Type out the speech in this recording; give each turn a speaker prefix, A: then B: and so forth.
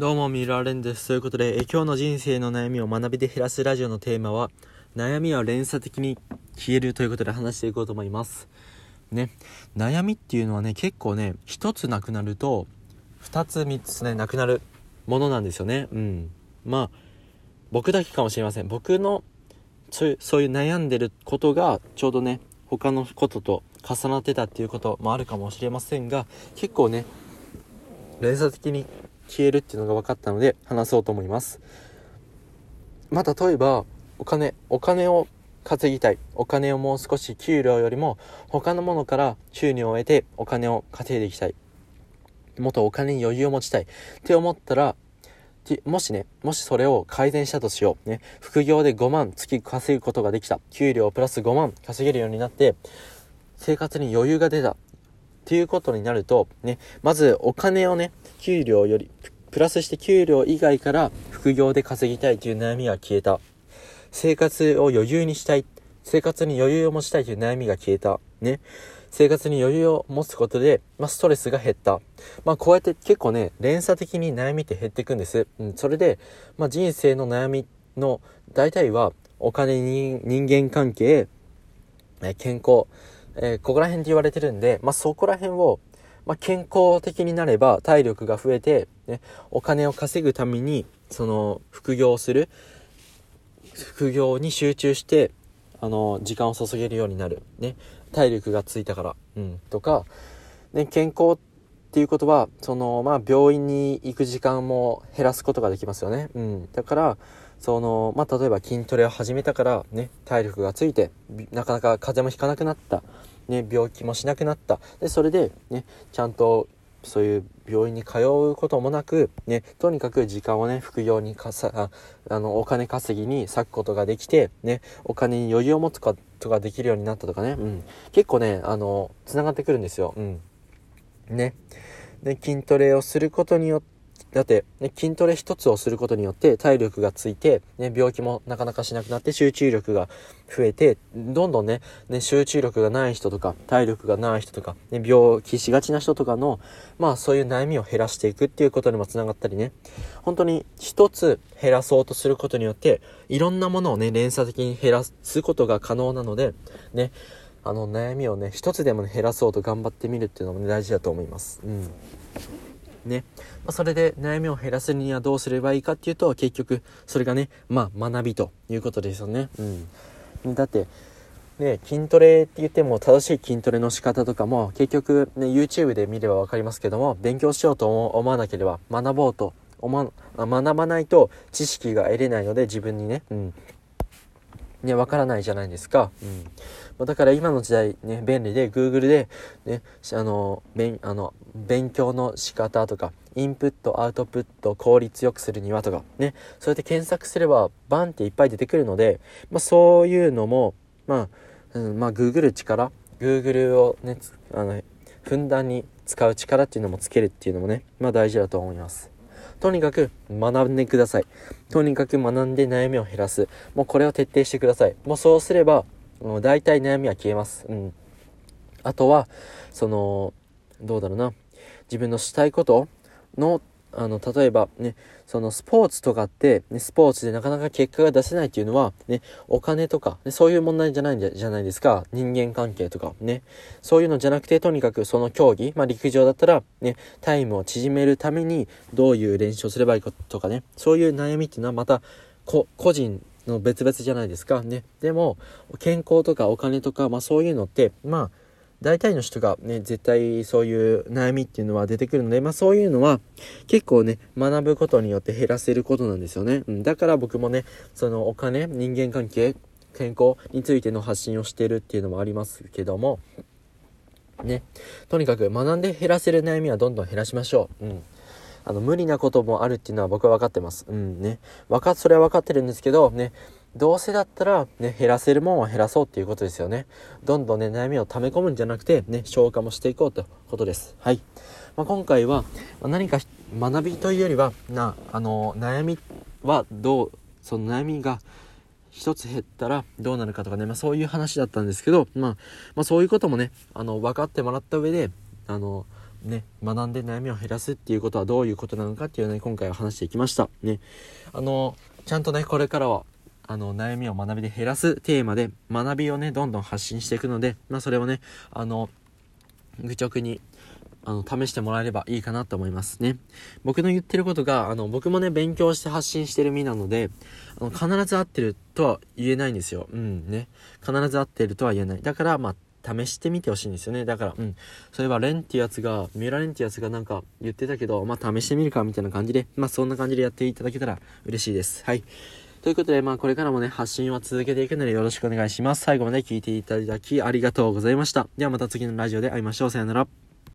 A: どうも、ミラーレンです。ということで、え今日の人生の悩みを学びで減らすラジオのテーマは、悩みは連鎖的に消えるということで話していこうと思います。ね、悩みっていうのはね、結構ね、一つなくなると、二つ三つね、なくなるものなんですよね。うん。まあ、僕だけかもしれません。僕の、そういう、そういう悩んでることが、ちょうどね、他のことと重なってたっていうこともあるかもしれませんが、結構ね、連鎖的に消えるっていうのが分かったので話そうと思いますまあ例えばお金お金を稼ぎたいお金をもう少し給料よりも他のものから収入を得てお金を稼いでいきたいもっとお金に余裕を持ちたいって思ったらもしね、もしそれを改善したとしよう。ね、副業で5万月稼ぐことができた。給料プラス5万稼げるようになって、生活に余裕が出た。っていうことになると、ね、まずお金をね、給料より、プラスして給料以外から副業で稼ぎたいという悩みが消えた。生活を余裕にしたい。生活に余裕を持ちたいという悩みが消えた。ね。生活に余裕を持つことで、まあ、ストレスが減った。まあ、こうやって結構ね、連鎖的に悩みって減っていくんです。うん、それで、まあ、人生の悩みの大体は、お金に、人間関係、健康、えー、ここら辺って言われてるんで、まあ、そこら辺を、まあ、健康的になれば体力が増えて、ね、お金を稼ぐために、その、副業をする、副業に集中して、あの、時間を注げるようになる。ね。体力がついたから。うん。とか、ね、健康っていうことは、その、まあ、病院に行く時間も減らすことができますよね。うん。だから、その、まあ、例えば筋トレを始めたから、ね、体力がついて、なかなか風邪もひかなくなった。ね、病気もしなくなった。で、それで、ね、ちゃんと、そういう病院に通うこともなく、ね、とにかく時間をね、副業にかさ、ああの、お金稼ぎに割くことができて、ね、お金に余裕を持つことができるようになったとかね、うん。結構ね、あの、繋がってくるんですよ。うん。ね。で、筋トレをすることによって、だって、ね、筋トレ一つをすることによって体力がついて、ね、病気もなかなかしなくなって集中力が増えて、どんどんね、ね、集中力がない人とか、体力がない人とか、ね、病気しがちな人とかの、まあそういう悩みを減らしていくっていうことにもつながったりね、本当に一つ減らそうとすることによって、いろんなものをね、連鎖的に減らすことが可能なので、ね、あの悩みをね、一つでも、ね、減らそうと頑張ってみるっていうのも、ね、大事だと思います。うん。ね。まあ、それで悩みを減らすにはどうすればいいかっていうと、結局、それがね、まあ、学びということですよね。うん。だって、ね、筋トレって言っても正しい筋トレの仕方とかも結局ね、YouTube で見れば分かりますけども、勉強しようと思わなければ学ぼうと思学ばないと知識が得れないので自分にね、うん。ね、わからないじゃないですか。うん。まだから今の時代ね、便利で Google で、ね、あの、勉、あの、勉強の仕方とか、インプット、アウトプット、効率よくするにはとか、ね、そうやって検索すれば、バンっていっぱい出てくるので、まあそういうのも、まあ、うん、まあ Google 力、Google をね、あの、ふんだんに使う力っていうのもつけるっていうのもね、まあ大事だと思います。とにかく学んでください。とにかく学んで悩みを減らす。もうこれを徹底してください。もうそうすれば、もう大体悩みは消えます。うん。あとは、その、どうだろうな。自分のしたいことの、あの、例えばね、そのスポーツとかって、ね、スポーツでなかなか結果が出せないっていうのは、ね、お金とか、ね、そういう問題じゃないんじゃないですか。人間関係とか、ね。そういうのじゃなくて、とにかくその競技、まあ陸上だったら、ね、タイムを縮めるために、どういう練習をすればいいかとかね、そういう悩みっていうのはまた、個人の別々じゃないですか。ね。でも、健康とかお金とか、まあそういうのって、まあ、大体の人がね、絶対そういう悩みっていうのは出てくるので、まあそういうのは結構ね、学ぶことによって減らせることなんですよね。うん、だから僕もね、そのお金、人間関係、健康についての発信をしてるっていうのもありますけども、ね、とにかく学んで減らせる悩みはどんどん減らしましょう。うん。あの、無理なこともあるっていうのは僕は分かってます。うんね。分か、それは分かってるんですけど、ね、どうせだったら、ね、減らせるもんは減らそうっていうことですよね。どんどんね、悩みを溜め込むんじゃなくて、ね、消化もしていこうということです。はい。まあ、今回は、何か学びというよりは、な、あの、悩みはどう、その悩みが、一つ減ったらどうなるかとかね、まあそういう話だったんですけど、まあ、まあそういうこともね、あの、分かってもらった上で、あの、ね、学んで悩みを減らすっていうことはどういうことなのかっていうのをね、今回は話していきました。ね。あの、ちゃんとね、これからは、あの、悩みを学びで減らすテーマで、学びをね、どんどん発信していくので、まあ、それをね、あの、愚直に、あの、試してもらえればいいかなと思いますね。僕の言ってることが、あの、僕もね、勉強して発信してる身なので、あの、必ず合ってるとは言えないんですよ。うんね。必ず合ってるとは言えない。だから、まあ、試してみてほしいんですよね。だから、うん。そういえばレンってやつが、三浦レンってやつがなんか言ってたけど、まあ試してみるかみたいな感じで、まあそんな感じでやっていただけたら嬉しいです。はい。ということで、まあこれからもね、発信は続けていくのでよろしくお願いします。最後まで聞いていただきありがとうございました。ではまた次のラジオで会いましょう。さよなら。